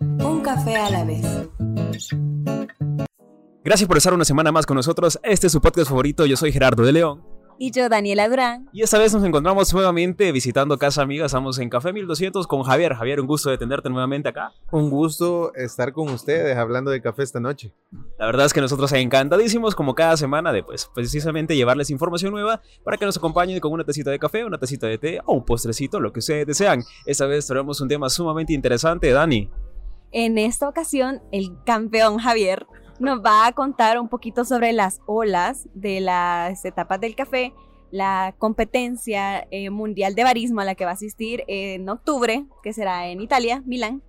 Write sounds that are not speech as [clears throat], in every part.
Un café a la vez. Gracias por estar una semana más con nosotros. Este es su podcast favorito. Yo soy Gerardo de León. Y yo, Daniela Durán. Y esta vez nos encontramos nuevamente visitando Casa Amiga. Estamos en Café 1200 con Javier. Javier, un gusto de tenerte nuevamente acá. Un gusto estar con ustedes hablando de café esta noche. La verdad es que nosotros encantadísimos, como cada semana, de pues precisamente llevarles información nueva para que nos acompañen con una tacita de café, una tacita de té o un postrecito, lo que ustedes desean. Esta vez traemos un tema sumamente interesante, Dani. En esta ocasión, el campeón Javier nos va a contar un poquito sobre las olas de las etapas del café, la competencia eh, mundial de barismo a la que va a asistir en octubre, que será en Italia, Milán,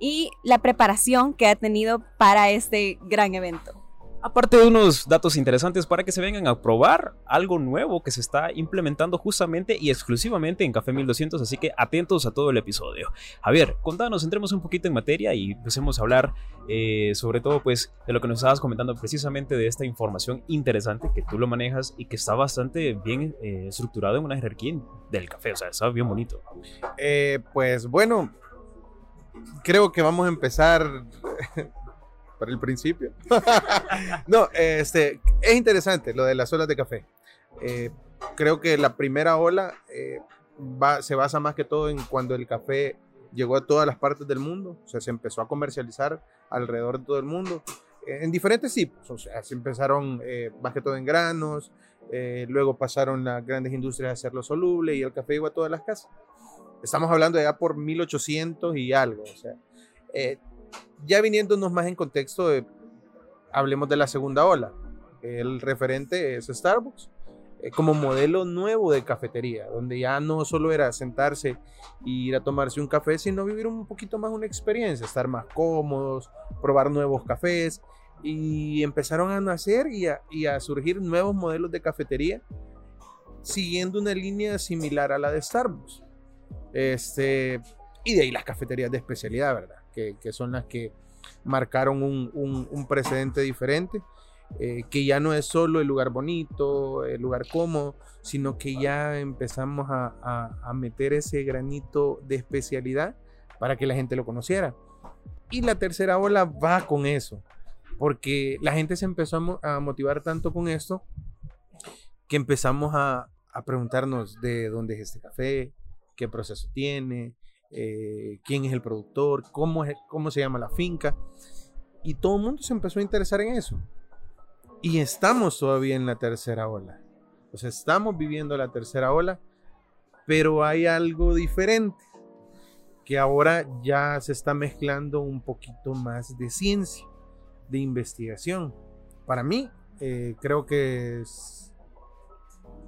y la preparación que ha tenido para este gran evento. Aparte de unos datos interesantes para que se vengan a probar algo nuevo que se está implementando justamente y exclusivamente en Café 1200, así que atentos a todo el episodio. Javier, contanos, entremos un poquito en materia y empecemos a hablar eh, sobre todo pues de lo que nos estabas comentando precisamente de esta información interesante que tú lo manejas y que está bastante bien eh, estructurado en una jerarquía del café, o sea, está bien bonito. Eh, pues bueno, creo que vamos a empezar para el principio. [laughs] no, este, es interesante lo de las olas de café. Eh, creo que la primera ola eh, se basa más que todo en cuando el café llegó a todas las partes del mundo, o sea, se empezó a comercializar alrededor de todo el mundo, eh, en diferentes tipos, o sea, se empezaron más que todo en granos, luego pasaron las grandes industrias a hacerlo soluble y el café llegó a todas las casas. Estamos hablando ya por 1800 y algo, o sea, ya viniéndonos más en contexto, hablemos de la segunda ola. El referente es Starbucks eh, como modelo nuevo de cafetería, donde ya no solo era sentarse e ir a tomarse un café, sino vivir un poquito más una experiencia, estar más cómodos, probar nuevos cafés. Y empezaron a nacer y a, y a surgir nuevos modelos de cafetería, siguiendo una línea similar a la de Starbucks. Este, y de ahí las cafeterías de especialidad, ¿verdad? Que, que son las que marcaron un, un, precedente diferente, eh, que ya no es solo el lugar bonito, el lugar cómodo, sino que ya empezamos a, a, meter ese granito de especialidad para que la gente lo conociera. Y la tercera ola va con eso, porque la gente se empezó a motivar tanto con esto que empezamos a, a preguntarnos de dónde es este café, qué proceso tiene, eh, quién es el productor, cómo, es, cómo se llama la finca. Y todo el mundo se empezó a interesar en eso. Y estamos todavía en la tercera ola. O sea, estamos viviendo la tercera ola, pero hay algo diferente, que ahora ya se está mezclando un poquito más de ciencia, de investigación. Para mí, eh, creo que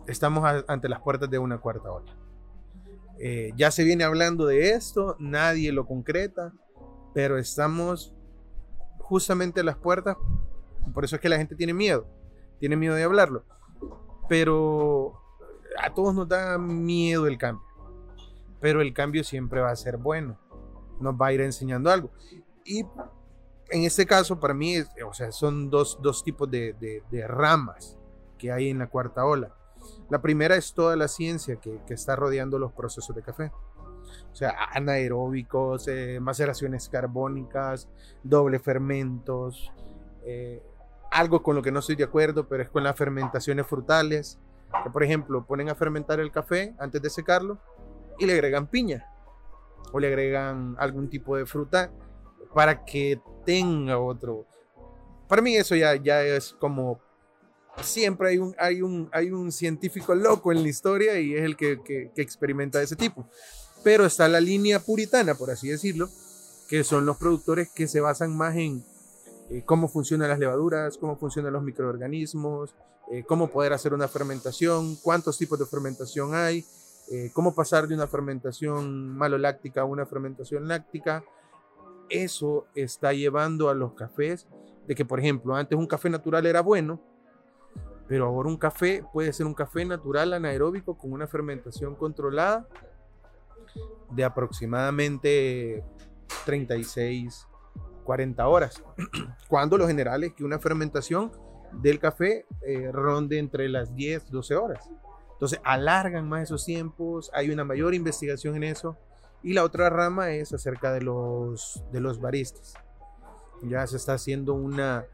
estamos ante las puertas de una cuarta ola. Eh, ya se viene hablando de esto, nadie lo concreta, pero estamos justamente a las puertas, por eso es que la gente tiene miedo, tiene miedo de hablarlo, pero a todos nos da miedo el cambio, pero el cambio siempre va a ser bueno, nos va a ir enseñando algo. Y en este caso, para mí, o sea, son dos, tipos de ramas que hay en la cuarta ola la primera es toda la ciencia que, está rodeando los procesos de café. O sea, anaeróbicos, eh, maceraciones carbónicas, doble fermentos. Eh, algo con lo que no estoy de acuerdo, pero es con las fermentaciones frutales. Que, por ejemplo, ponen a fermentar el café antes de secarlo y le agregan piña o le agregan algún tipo de fruta para que tenga otro. Para mí eso ya, ya es como siempre hay un, hay, un, hay un científico loco en la historia y es el que, que, experimenta de ese tipo. Pero está la línea puritana, por así decirlo, que son los productores que se basan más en eh, cómo funcionan las levaduras, cómo funcionan los microorganismos, eh, cómo poder hacer una fermentación, cuántos tipos de fermentación hay, eh, cómo pasar de una fermentación maloláctica a una fermentación láctica. Eso está llevando a los cafés de que, por ejemplo, antes un café natural era bueno, pero ahora un café puede ser un café natural anaeróbico con una fermentación controlada de aproximadamente 36, 40 horas. [clears throat] Cuando lo general es que una fermentación del café eh, ronde entre las 10, 12 horas. Entonces alargan más esos tiempos, hay una mayor investigación en eso Y la otra rama es acerca de los, de los baristas. Ya se está haciendo una,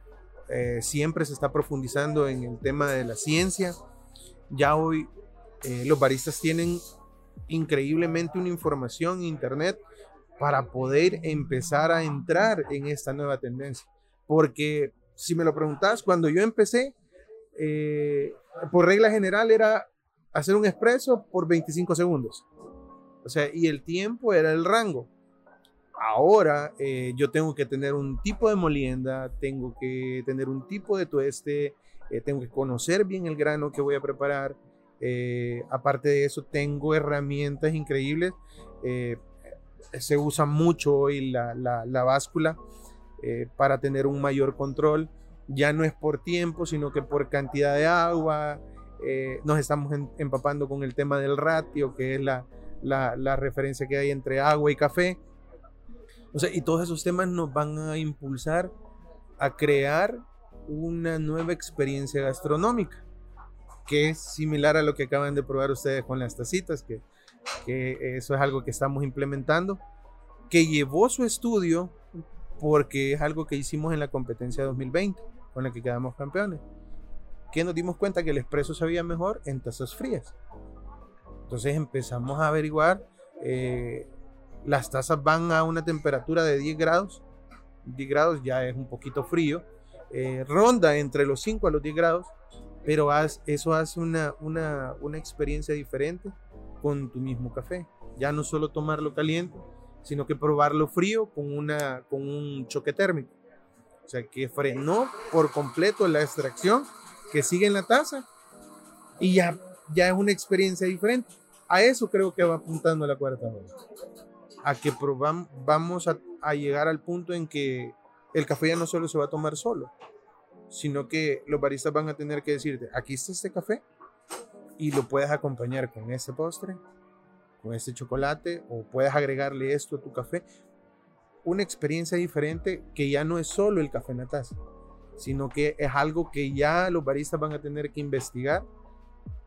eh, siempre se está profundizando en el tema de la ciencia. Ya hoy eh, los baristas tienen increíblemente una información en internet para poder empezar a entrar en esta nueva tendencia. Porque si me lo preguntas, cuando yo empecé, eh, por regla general era hacer un expreso por 25 segundos. O sea, y el tiempo era el rango. Ahora eh, yo tengo que tener un tipo de molienda, tengo que tener un tipo de tueste, eh, tengo que conocer bien el grano que voy a preparar. Eh, aparte de eso, tengo herramientas increíbles. se usa mucho hoy la, la, la báscula para tener un mayor control. Ya no es por tiempo, sino que por cantidad de agua. nos estamos empapando con el tema del ratio, que es la, la, la referencia que hay entre agua y café. O sea, y todos esos temas nos van a impulsar a crear una nueva experiencia gastronómica, que es similar a lo que acaban de probar ustedes con las tacitas, que, que eso es algo que estamos implementando, que llevó su estudio porque es algo que hicimos en la competencia 2020, con la que quedamos campeones, que nos dimos cuenta que el expreso sabía mejor en tazas frías. Entonces empezamos a averiguar, eh, las tazas van a una temperatura de 10 grados, 10 grados ya es un poquito frío, eh, ronda entre los 5 a los 10 grados, pero eso hace una, experiencia diferente con tu mismo café. Ya no solo tomarlo caliente, sino que probarlo frío con, un choque térmico. O sea, que frenó por completo la extracción que sigue en la taza y ya, ya es una experiencia diferente. A eso creo que va apuntando la cuarta ola. A que probamos, vamos a, llegar al punto en que el café ya no solo se va a tomar solo, sino que los baristas van a tener que decirte, aquí está este café y lo puedes acompañar con ese postre, con este chocolate o puedes agregarle esto a tu café. Una experiencia diferente que ya no es solo el café en la taza, sino que es algo que ya los baristas van a tener que investigar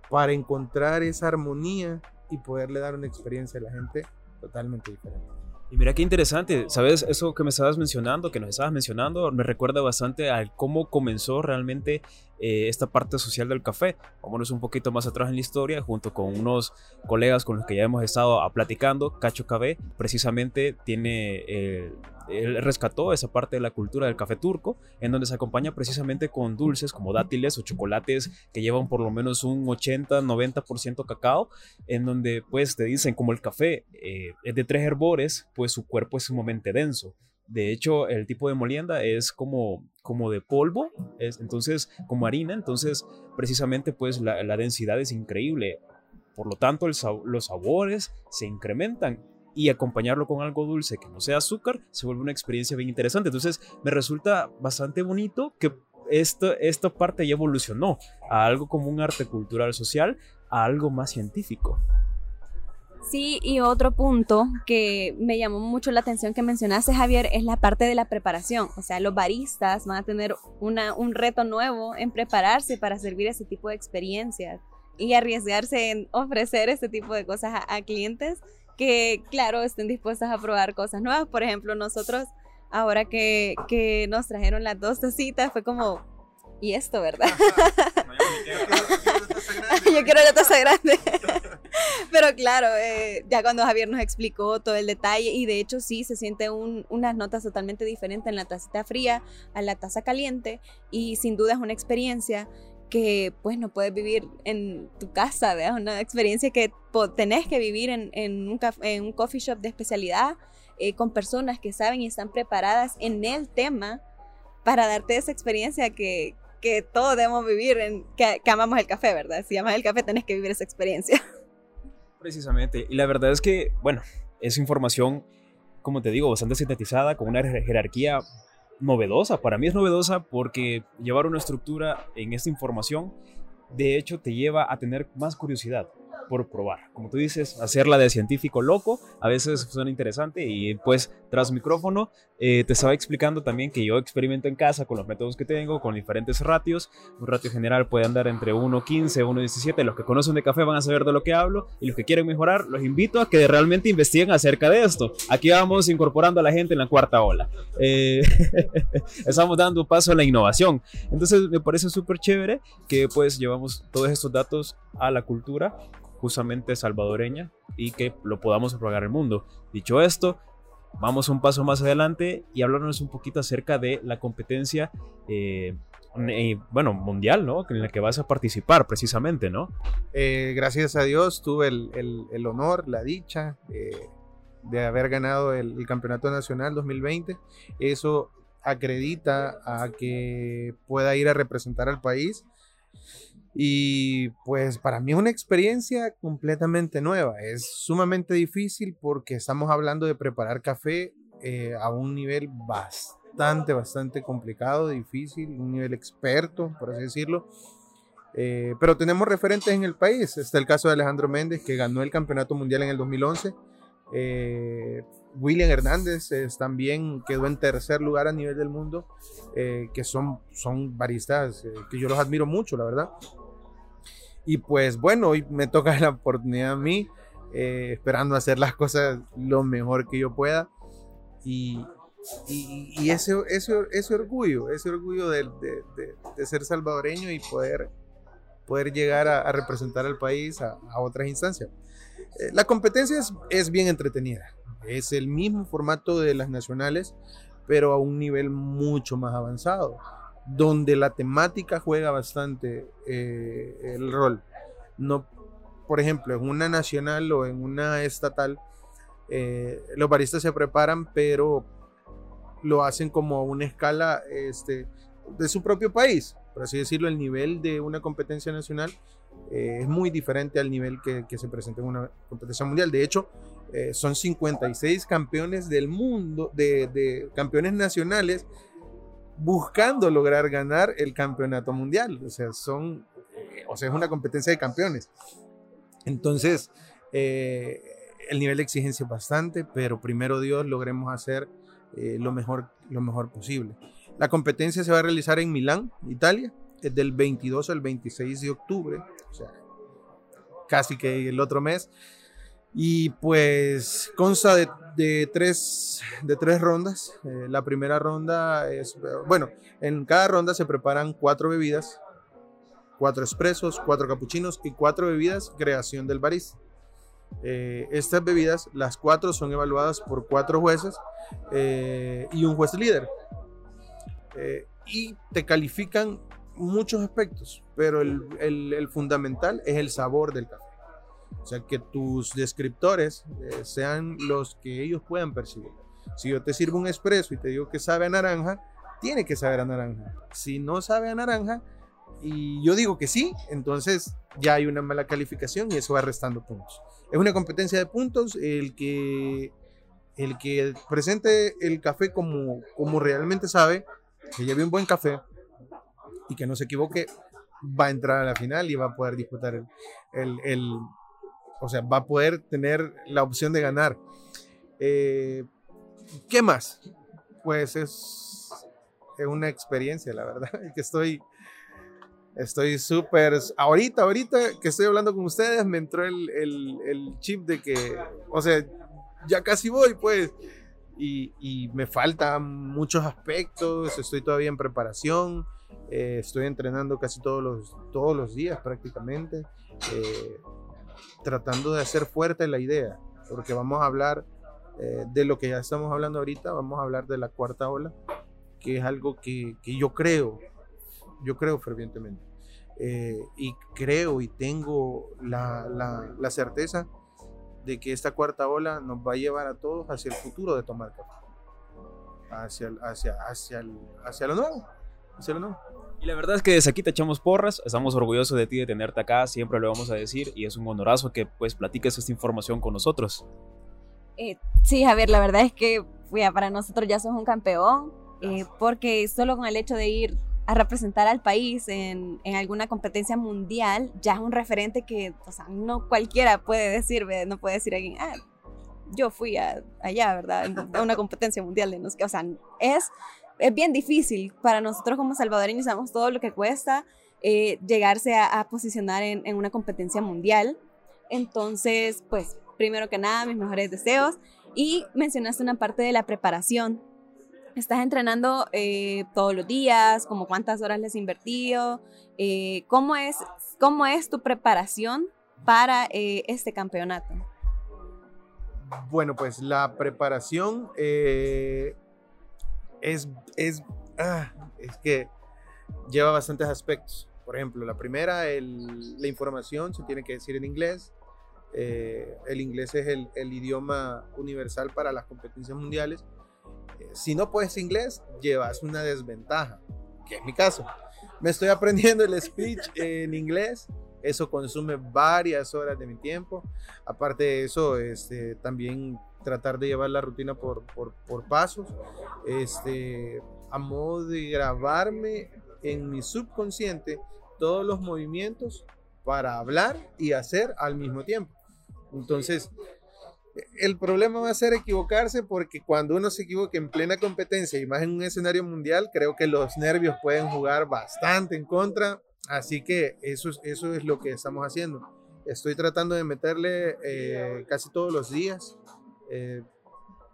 para encontrar esa armonía y poderle dar una experiencia a la gente totalmente diferente. Y mira qué interesante, ¿sabes? Eso que me estabas mencionando, que nos estabas mencionando, me recuerda bastante al cómo comenzó realmente eh, esta parte social del café. Vámonos un poquito más atrás en la historia, junto con unos colegas con los que ya hemos estado platicando. Cacho Café precisamente tiene, eh, él rescató esa parte de la cultura del café turco, en donde se acompaña precisamente con dulces como dátiles o chocolates que llevan por lo menos un 80-90% cacao, en donde pues te dicen como el café eh, es de tres herbores, pues su cuerpo es sumamente denso. De hecho, el tipo de molienda es como, como de polvo, es, entonces como harina, entonces precisamente pues la, la densidad es increíble. Por lo tanto, los sabores se incrementan y acompañarlo con algo dulce que no sea azúcar se vuelve una experiencia bien interesante. Entonces me resulta bastante bonito que esto, esta parte ya evolucionó a algo como un arte cultural social, a algo más científico. Sí, y otro punto que me llamó mucho la atención que mencionaste, Javier, es la parte de la preparación. O sea, los baristas van a tener una, un reto nuevo en prepararse para servir ese tipo de experiencias y arriesgarse en ofrecer este tipo de cosas a, clientes que, claro, estén dispuestas a probar cosas nuevas. Por ejemplo, nosotros, ahora que, que nos trajeron las dos tacitas, fue como, y esto, ¿verdad? [laughs] quiero la taza grande. [laughs] Pero claro, eh, ya cuando Javier nos explicó todo el detalle, y de hecho sí, se siente un, unas notas totalmente diferentes en la tacita fría a la taza caliente, y sin duda es una experiencia que pues no puedes vivir en tu casa, ¿verdad? Una experiencia que tenés que vivir en, en, un, en un, coffee shop de especialidad, eh, con personas que saben y están preparadas en el tema para darte esa experiencia que, que todos debemos vivir, en, que, amamos el café, ¿verdad? Si amas el café tenés que vivir esa experiencia. [laughs] Precisamente, y la verdad es que, bueno, es información, como te digo, bastante sintetizada, con una jerarquía novedosa. Para mí es novedosa porque llevar una estructura en esta información, de hecho, te lleva a tener más curiosidad. Por probar. Como tú dices, hacerla de científico loco a veces suena interesante y pues tras micrófono eh, te estaba explicando también que yo experimento en casa con los métodos que tengo, con diferentes ratios. Un ratio general puede andar entre 1.15, 1.17. Los que conocen de café van a saber de lo que hablo y los que quieren mejorar los invito a que realmente investiguen acerca de esto. Aquí vamos incorporando a la gente en la cuarta ola. Eh, [laughs] estamos dando paso a la innovación. Entonces me parece súper chévere que pues llevamos todos estos datos a la cultura justamente salvadoreña y que lo podamos propagar al mundo. Dicho esto, vamos un paso más adelante y hablarnos un poquito acerca de la competencia, eh, eh, bueno, mundial, ¿no? En la que vas a participar precisamente, ¿no? Eh, gracias a Dios tuve el, el, honor, la dicha de haber ganado el, el, Campeonato Nacional 2020. Eso acredita a que pueda ir a representar al país y pues para mí es una experiencia completamente nueva. Es sumamente difícil porque estamos hablando de preparar café eh, a un nivel bastante, bastante complicado, difícil, un nivel experto, por así decirlo. Eh, pero tenemos referentes en el país. Está el caso de Alejandro Méndez, que ganó el Campeonato Mundial en el 2011. Eh, William Hernández también quedó en tercer lugar a nivel del mundo, que son, son baristas que yo los admiro mucho, la verdad. Y pues bueno, hoy me toca [laughs] la oportunidad a mí, eh, esperando hacer las cosas lo mejor que yo pueda. Y, y, ese, ese, ese, orgullo, ese orgullo de, de, de, ser salvadoreño y poder, poder llegar a, representar al país a, a otras instancias. Eh, la competencia es, es bien entretenida. Es el mismo formato de las nacionales, pero a un nivel mucho más avanzado donde la temática juega bastante eh, el rol. No, por ejemplo, en una nacional o en una estatal, eh, los baristas se preparan, pero lo hacen como a una escala este, de su propio país. Por así decirlo, el nivel de una competencia nacional eh, es muy diferente al nivel que, se presenta en una competencia mundial. De hecho, son 56 campeones del mundo, de, de campeones nacionales buscando lograr ganar el campeonato mundial. O sea, son, eh, o sea, es una competencia de campeones. Entonces, eh, el nivel de exigencia es bastante, pero primero Dios logremos hacer eh, lo, mejor, lo mejor posible. La competencia se va a realizar en Milán, Italia, es del 22 al 26 de octubre, o sea, casi que el otro mes. Y pues consta de, tres, de tres rondas. Eh, la primera ronda es, bueno, en cada ronda se preparan cuatro bebidas, cuatro expresos, cuatro capuchinos y cuatro bebidas creación del barista. Eh, estas bebidas, las cuatro son evaluadas por cuatro jueces eh, y un juez líder. y te califican muchos aspectos, pero el, el fundamental es el sabor del café. O sea, que tus descriptores eh, sean los que ellos puedan percibir. Si yo te sirvo un expreso y te digo que sabe a naranja, tiene que saber a naranja. Si no sabe a naranja y yo digo que sí, entonces ya hay una mala calificación y eso va restando puntos. Es una competencia de puntos. El que, el que presente el café como, como realmente sabe, que lleve un buen café y que no se equivoque, va a entrar a la final y va a poder disputar el, el o sea, va a poder tener la opción de ganar. Eh, ¿Qué más? Pues es, es, una experiencia, la verdad, [laughs] que estoy estoy súper, ahorita, ahorita que estoy hablando con ustedes, me entró el, el, chip de que, o sea, ya casi voy, pues, y, y me faltan muchos aspectos, estoy todavía en preparación, eh, estoy entrenando casi todos los, todos los días prácticamente. Eh, tratando de hacer fuerte la idea, porque vamos a hablar eh, de lo que ya estamos hablando ahorita, vamos a hablar de la cuarta ola, que es algo que, que yo creo, yo creo fervientemente. Eh, y creo y tengo la, la, la, certeza de que esta cuarta ola nos va a llevar a todos hacia el futuro de tomar café, hacia, hacia, hacia, hacia lo nuevo, hacia lo nuevo. Y la verdad es que desde aquí te echamos porras, estamos orgullosos de ti, de tenerte acá, siempre lo vamos a decir y es un honorazo que pues platiques esta información con nosotros. Eh, sí, Javier, la verdad es que para nosotros ya sos un campeón, eh, porque solo con el hecho de ir a representar al país en, en, alguna competencia mundial, ya es un referente que, o sea, no cualquiera puede decir, no puede decir alguien, ah, yo fui allá, ¿verdad? A una [laughs] competencia mundial de no sé O sea, es, es bien difícil para nosotros como salvadoreños, sabemos todo lo que cuesta eh, llegarse a, a posicionar en, en, una competencia mundial. Entonces, pues, primero que nada, mis mejores deseos. Y mencionaste una parte de la preparación ¿Estás entrenando eh, todos los días? ¿Como cuántas horas les has invertido? Eh, ¿cómo, es, ¿Cómo es tu preparación para eh, este campeonato? Bueno, pues la preparación es, es, ah, es que lleva bastantes aspectos. Por ejemplo, la primera, el, la información se tiene que decir en inglés. el inglés es el, el idioma universal para las competencias mundiales si no puedes inglés, llevas una desventaja, que es mi caso. Me estoy aprendiendo el speech en inglés, eso consume varias horas de mi tiempo. Aparte de eso, este, también tratar de llevar la rutina por, por, pasos, este, a modo de grabarme en mi subconsciente todos los movimientos para hablar y hacer al mismo tiempo. Entonces, el problema va a ser equivocarse porque cuando uno se equivoca en plena competencia y más en un escenario mundial, creo que los nervios pueden jugar bastante en contra. Así que eso, eso es lo que estamos haciendo. Estoy tratando de meterle eh, casi todos los días. Eh,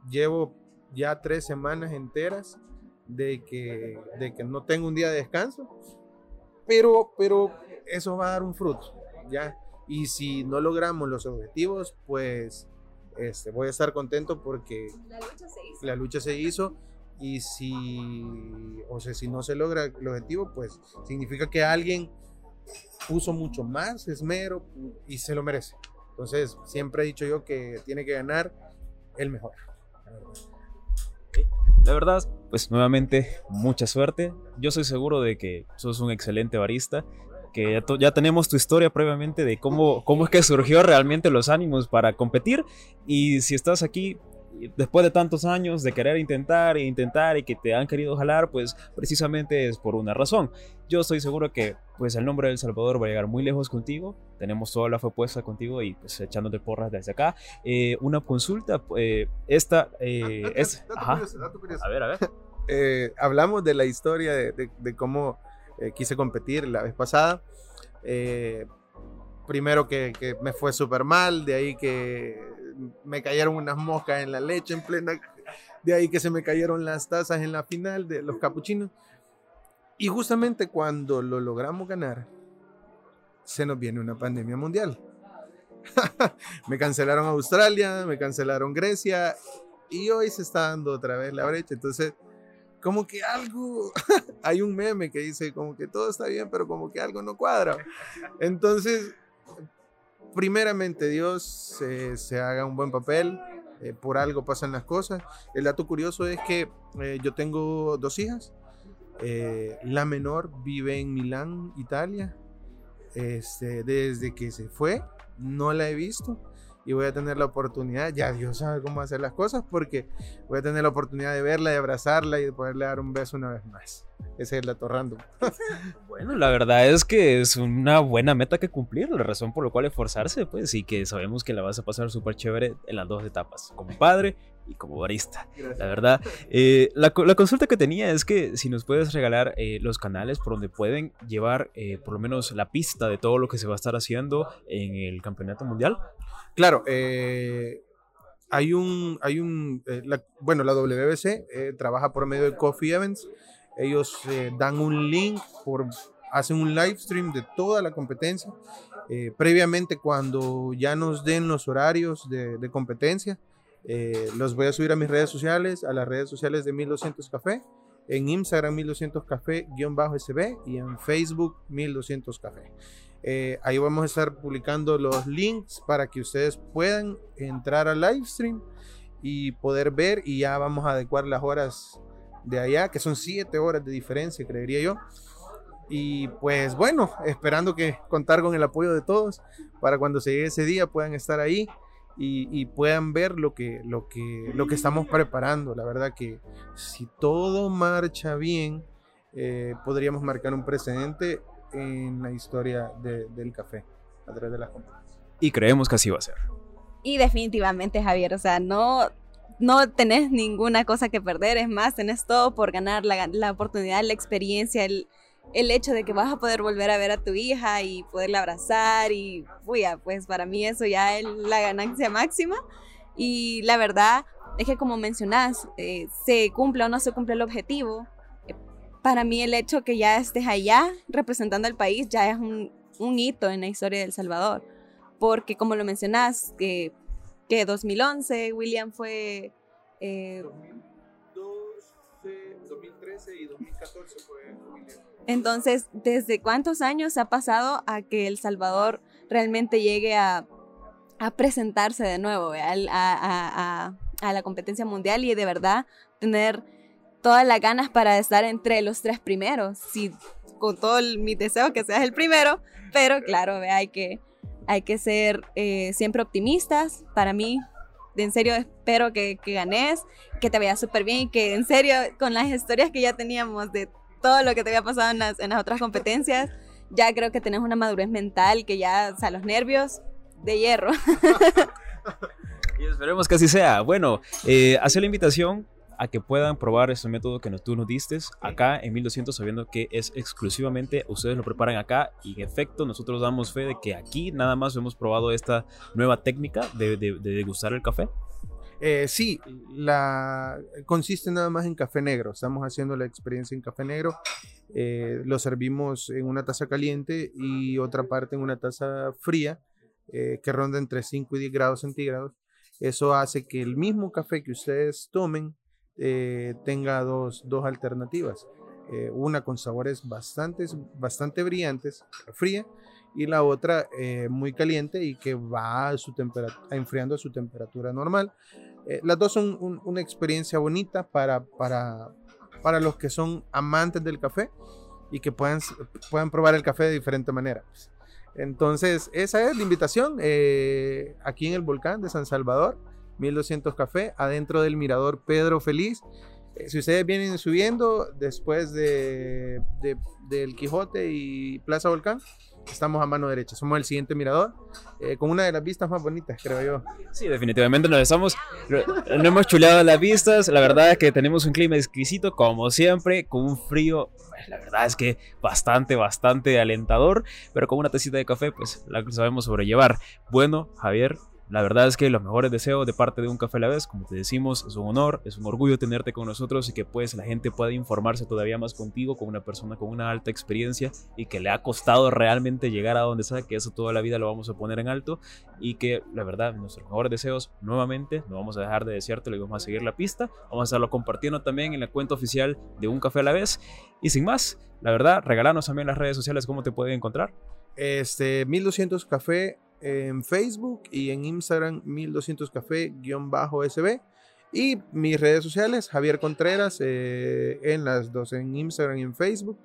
llevo ya tres semanas enteras de que, de que no tengo un día de descanso. Pero, pero eso va a dar un fruto, ¿ya? Y si no logramos los objetivos, pues este, voy a estar contento porque la lucha se hizo. y si, o sea, si no se logra el objetivo, pues significa que alguien puso mucho más esmero y se lo merece. Entonces, siempre he dicho yo que tiene que ganar el mejor. La verdad, pues nuevamente, mucha suerte. Yo soy seguro de que sos un excelente barista que ya, tenemos tu historia previamente de cómo, cómo es que surgió realmente los ánimos para competir. Y si estás aquí después de tantos años de querer intentar e intentar y que te han querido jalar, pues precisamente es por una razón. Yo estoy seguro que pues el nombre del Salvador va a llegar muy lejos contigo. Tenemos toda la fe puesta contigo y pues echándote porras desde acá. Eh, una consulta, eh, esta eh, es... A ver, a ver. [laughs] hablamos de la historia de, de cómo eh, quise competir la vez pasada. Eh, primero que, me fue súper mal, de ahí que me cayeron unas moscas en la leche en plena, de ahí que se me cayeron las tazas en la final de los capuchinos. Y justamente cuando lo logramos ganar, se nos viene una pandemia mundial. [laughs] me cancelaron Australia, me cancelaron Grecia y hoy se está dando otra vez la brecha. Entonces, como que algo, [laughs] hay un meme que dice como que todo está bien, pero como que algo no cuadra. Entonces, primeramente Dios se haga un buen papel, eh, por algo pasan las cosas. El dato curioso es que eh, yo tengo dos hijas, eh, la menor vive en Milán, Italia, este, desde que se fue, no la he visto y voy a tener la oportunidad, ya Dios sabe cómo hacer las cosas, porque voy a tener la oportunidad de verla, de abrazarla y de poderle dar un beso una vez más. Ese es el dato random. [laughs] bueno, la verdad es que es una buena meta que cumplir, la razón por la cual esforzarse, pues, y que sabemos que la vas a pasar súper chévere en las dos etapas, como padre y como barista. La verdad, eh, la, consulta que tenía es que si nos puedes regalar eh, los canales por donde pueden llevar eh, por lo menos la pista de todo lo que se va a estar haciendo en el campeonato mundial. Claro, eh, hay un, hay un, eh, bueno, la WBC eh, trabaja por medio de Coffee Events. Ellos dan un link, por, hacen un live stream de toda la competencia. previamente, cuando ya nos den los horarios de, de competencia, los voy a subir a mis redes sociales, a las redes sociales de 1200 Café, en Instagram 1200 Café-SB y en Facebook 1200 Café. Eh, ahí vamos a estar publicando los links para que ustedes puedan entrar al live stream y poder ver y ya vamos a adecuar las horas de allá, que son 7 horas de diferencia, creería yo. Y pues bueno, esperando que contar con el apoyo de todos para cuando se llegue ese día puedan estar ahí y, y, puedan ver lo que, lo, que, lo que estamos preparando. La verdad que si todo marcha bien, eh, podríamos marcar un precedente en la historia de- del café a través de las competencias. Y creemos que así va a ser. Y definitivamente, Javier, o sea, no, no tenés ninguna cosa que perder, es más, tenés todo por ganar, la, la oportunidad, la experiencia, el, el hecho de que vas a poder volver a ver a tu hija y poderla abrazar y, ya, pues para mí eso ya es la ganancia máxima. Y la verdad es que como mencionás, eh, se cumple o no se cumple el objetivo, eh, para mí el hecho que ya estés allá representando al país ya es un, hito en la historia de Salvador porque como lo mencionás, que, que 2011 William fue... eh, 2013 y 2014 fue entonces, ¿desde cuántos años ha pasado a que El Salvador realmente llegue a, presentarse de nuevo. Al- a, la competencia mundial y de verdad tener todas las ganas para estar entre los tres primeros? Sí, con todo mi deseo que seas el primero, pero claro, hay que, ser eh, siempre optimistas. Para mí, en serio, espero que, que ganes, que te vaya súper bien y que en serio, con las historias que ya teníamos de todo lo que te había pasado en las, en las otras competencias, ya creo que tenés una madurez mental que ya, o sea, los nervios de hierro. [laughs] Y esperemos que así sea. Bueno, eh, hacer la invitación a que puedan probar este método que nos- tú nos diste acá en 1200, sabiendo que es exclusivamente, ustedes lo preparan acá y en efecto nosotros damos fe de que aquí nada más hemos probado esta nueva técnica de, de- de degustar el café. Eh, sí, consiste nada más en café negro. Estamos haciendo la experiencia en café negro. Eh, lo servimos en una taza caliente y otra parte en una taza fría eh, que ronda entre 5 y 10 grados centígrados. Eso hace que el mismo café que ustedes tomen tenga dos, dos alternativas. Una con sabores bastante, bastante brillantes, fría, y la otra eh, muy caliente y que va a su enfriando a su temperatura normal. Eh, las dos son un- una experiencia bonita para, para, para los que son amantes del café y que puedan, puedan probar el café de diferente manera. pues. Entonces, esa es la invitación eh, aquí en el volcán de San Salvador, 1200 Café, adentro del mirador Pedro Feliz. Eh, si ustedes vienen subiendo después de, de- del Quijote y Plaza Volcán, estamos a mano derecha. Somos el siguiente mirador, eh, con una de las vistas más bonitas, creo yo. Sí, definitivamente nos estamos, no hemos chuleado las vistas, la verdad es que tenemos un clima exquisito como siempre, con un frío, pues, la verdad es que bastante, bastante alentador, pero con una tacita de café pues la sabemos sobrellevar. Bueno, Javier, la verdad es que los mejores deseos de parte de un café a la vez, como te decimos, es un honor, es un orgullo tenerte con nosotros y que pues la gente pueda informarse todavía más contigo, con una persona con una alta experiencia y que le ha costado realmente llegar a donde sea, que eso toda la vida lo vamos a poner en alto y que la verdad nuestros mejores deseos nuevamente no vamos a dejar de desearte y vamos a seguir la pista. Vamos a estarlo compartiendo también en la cuenta oficial de un café a la vez. Y sin más la verdad regalarnos también las redes sociales cómo te pueden encontrar Este, 1200 Café en Facebook y en Instagram 1200 Café-SB. Y mis redes sociales, Javier Contreras, eh, en las dos, en Instagram y en Facebook.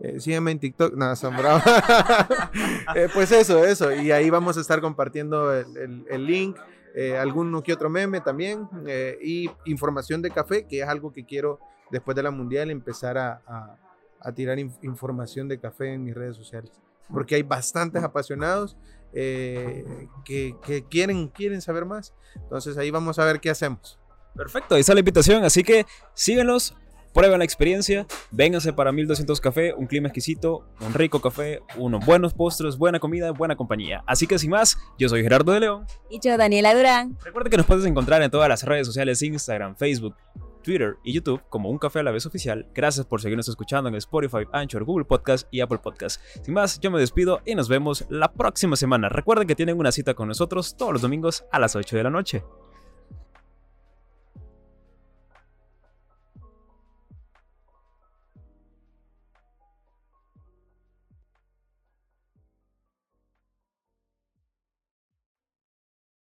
Eh, sígueme en TikTok, nada, son bravos. [laughs] Eh, pues eso, eso. Y ahí vamos a estar compartiendo el, el- el link, eh, alguno que otro meme también, eh, y información de café, que es algo que quiero después de la mundial empezar a, a- a tirar inf- información de café en mis redes sociales. Porque hay bastantes apasionados eh, que, que quieren, quieren saber más. Entonces ahí vamos a ver qué hacemos. perfecto ahí está la invitación así que síguenos prueben la experiencia vénganse para 1200 café un clima exquisito un rico café unos buenos postres buena comida buena compañía así que sin más yo soy Gerardo de León Y yo, Daniela Durán. Recuerda que nos puedes encontrar en todas las redes sociales, Instagram, Facebook, Twitter y YouTube como Un Café a la Vez Oficial. Gracias por seguirnos escuchando en Spotify, Anchor, Google Podcast y Apple Podcast. Sin más, yo me despido y nos vemos la próxima semana. Recuerden que tienen una cita con nosotros todos los domingos a las 8 de la noche.